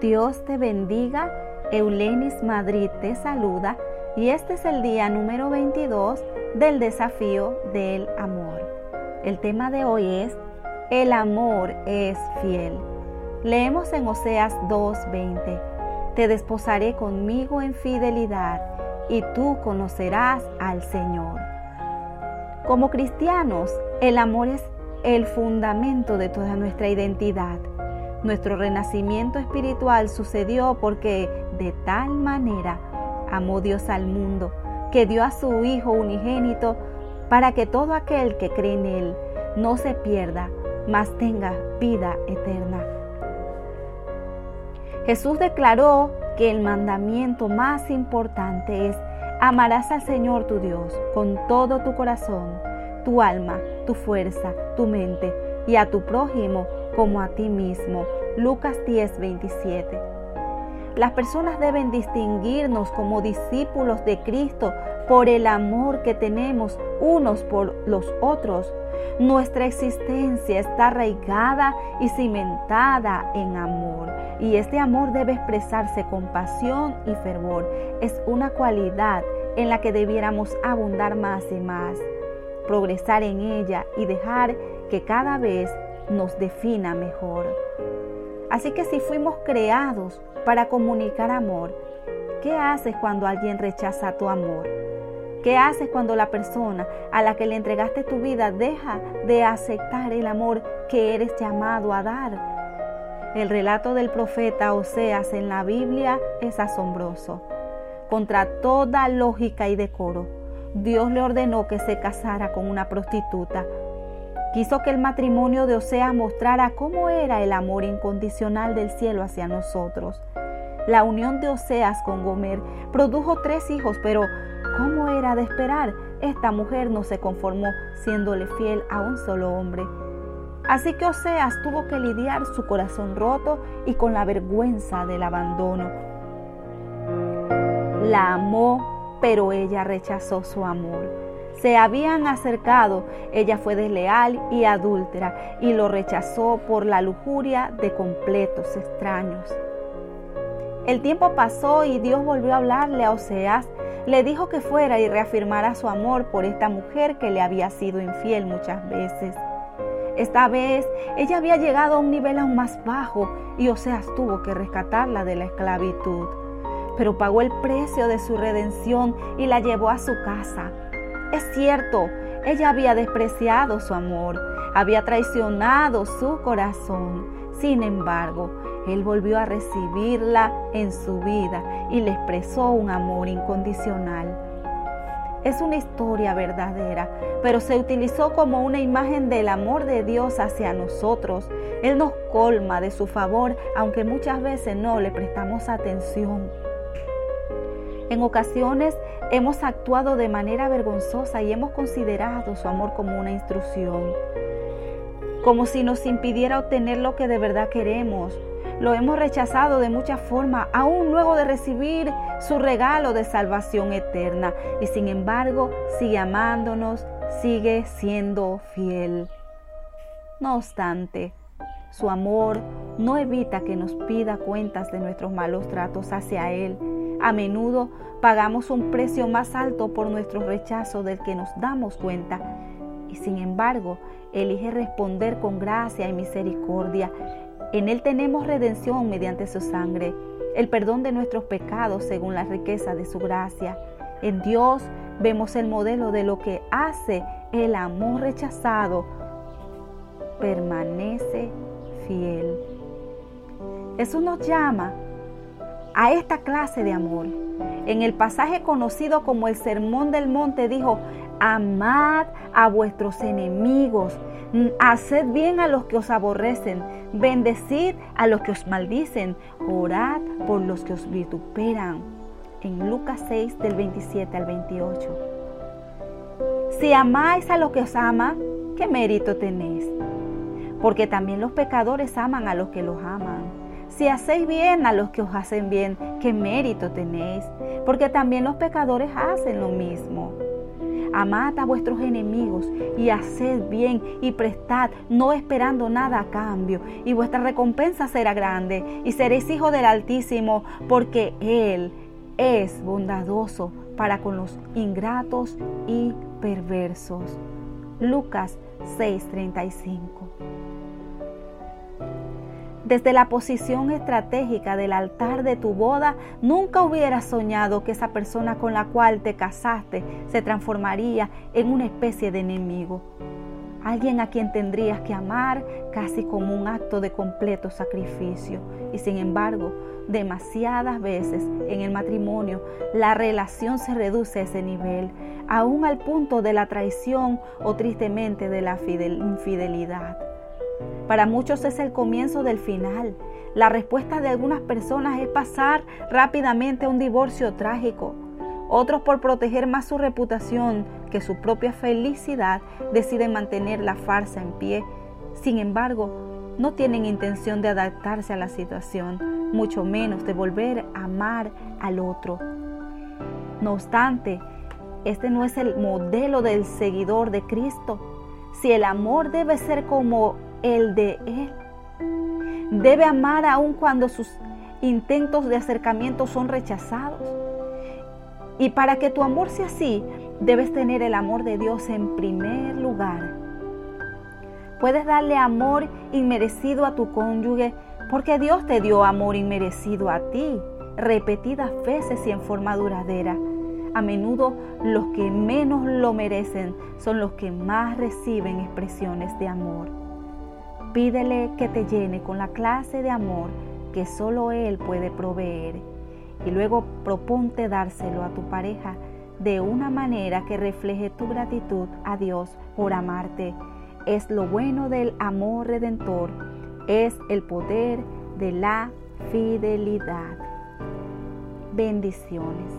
Dios te bendiga. Eulenis Madrid te saluda y este es el día número 22 del desafío del amor. El tema de hoy es El amor es fiel. Leemos en Oseas 2:20. Te desposaré conmigo en fidelidad y tú conocerás al Señor. Como cristianos, el amor es el fundamento de toda nuestra identidad. Nuestro renacimiento espiritual sucedió porque de tal manera amó Dios al mundo que dio a su Hijo unigénito para que todo aquel que cree en Él no se pierda, mas tenga vida eterna. Jesús declaró que el mandamiento más importante es amarás al Señor tu Dios con todo tu corazón, tu alma, tu fuerza, tu mente y a tu prójimo como a ti mismo. Lucas 10, 27. Las personas deben distinguirnos como discípulos de Cristo por el amor que tenemos unos por los otros. Nuestra existencia está arraigada y cimentada en amor y este amor debe expresarse con pasión y fervor. Es una cualidad en la que debiéramos abundar más y más, progresar en ella y dejar que cada vez nos defina mejor. Así que si fuimos creados para comunicar amor, ¿qué haces cuando alguien rechaza tu amor? ¿Qué haces cuando la persona a la que le entregaste tu vida deja de aceptar el amor que eres llamado a dar? El relato del profeta Oseas en la Biblia es asombroso. Contra toda lógica y decoro, Dios le ordenó que se casara con una prostituta Quiso que el matrimonio de Oseas mostrara cómo era el amor incondicional del cielo hacia nosotros. La unión de Oseas con Gomer produjo tres hijos, pero ¿cómo era de esperar? Esta mujer no se conformó siéndole fiel a un solo hombre. Así que Oseas tuvo que lidiar su corazón roto y con la vergüenza del abandono. La amó, pero ella rechazó su amor se habían acercado, ella fue desleal y adúltera y lo rechazó por la lujuria de completos extraños. El tiempo pasó y Dios volvió a hablarle a Oseas, le dijo que fuera y reafirmara su amor por esta mujer que le había sido infiel muchas veces. Esta vez ella había llegado a un nivel aún más bajo y Oseas tuvo que rescatarla de la esclavitud. Pero pagó el precio de su redención y la llevó a su casa es cierto, ella había despreciado su amor, había traicionado su corazón. Sin embargo, él volvió a recibirla en su vida y le expresó un amor incondicional. Es una historia verdadera, pero se utilizó como una imagen del amor de Dios hacia nosotros. Él nos colma de su favor, aunque muchas veces no le prestamos atención. En ocasiones hemos actuado de manera vergonzosa y hemos considerado su amor como una instrucción, como si nos impidiera obtener lo que de verdad queremos. Lo hemos rechazado de muchas formas, aún luego de recibir su regalo de salvación eterna. Y sin embargo, sigue amándonos, sigue siendo fiel. No obstante, su amor no evita que nos pida cuentas de nuestros malos tratos hacia Él a menudo pagamos un precio más alto por nuestro rechazo del que nos damos cuenta y sin embargo elige responder con gracia y misericordia. En Él tenemos redención mediante su sangre, el perdón de nuestros pecados según la riqueza de su gracia. En Dios vemos el modelo de lo que hace el amor rechazado. Permanece fiel. Jesús nos llama a esta clase de amor. En el pasaje conocido como el Sermón del Monte dijo, amad a vuestros enemigos, haced bien a los que os aborrecen, bendecid a los que os maldicen, orad por los que os vituperan. En Lucas 6 del 27 al 28. Si amáis a los que os ama, ¿qué mérito tenéis? Porque también los pecadores aman a los que los aman. Si hacéis bien a los que os hacen bien, ¿qué mérito tenéis? Porque también los pecadores hacen lo mismo. amad a vuestros enemigos y haced bien y prestad, no esperando nada a cambio, y vuestra recompensa será grande, y seréis hijos del Altísimo, porque Él es bondadoso para con los ingratos y perversos. Lucas 6:35 desde la posición estratégica del altar de tu boda, nunca hubieras soñado que esa persona con la cual te casaste se transformaría en una especie de enemigo. Alguien a quien tendrías que amar casi como un acto de completo sacrificio. Y sin embargo, demasiadas veces en el matrimonio la relación se reduce a ese nivel, aún al punto de la traición o tristemente de la infidelidad. Para muchos es el comienzo del final. La respuesta de algunas personas es pasar rápidamente a un divorcio trágico. Otros por proteger más su reputación que su propia felicidad deciden mantener la farsa en pie. Sin embargo, no tienen intención de adaptarse a la situación, mucho menos de volver a amar al otro. No obstante, este no es el modelo del seguidor de Cristo. Si el amor debe ser como el de Él. Debe amar aun cuando sus intentos de acercamiento son rechazados. Y para que tu amor sea así, debes tener el amor de Dios en primer lugar. Puedes darle amor inmerecido a tu cónyuge porque Dios te dio amor inmerecido a ti, repetidas veces y en forma duradera. A menudo los que menos lo merecen son los que más reciben expresiones de amor. Pídele que te llene con la clase de amor que solo Él puede proveer y luego proponte dárselo a tu pareja de una manera que refleje tu gratitud a Dios por amarte. Es lo bueno del amor redentor, es el poder de la fidelidad. Bendiciones.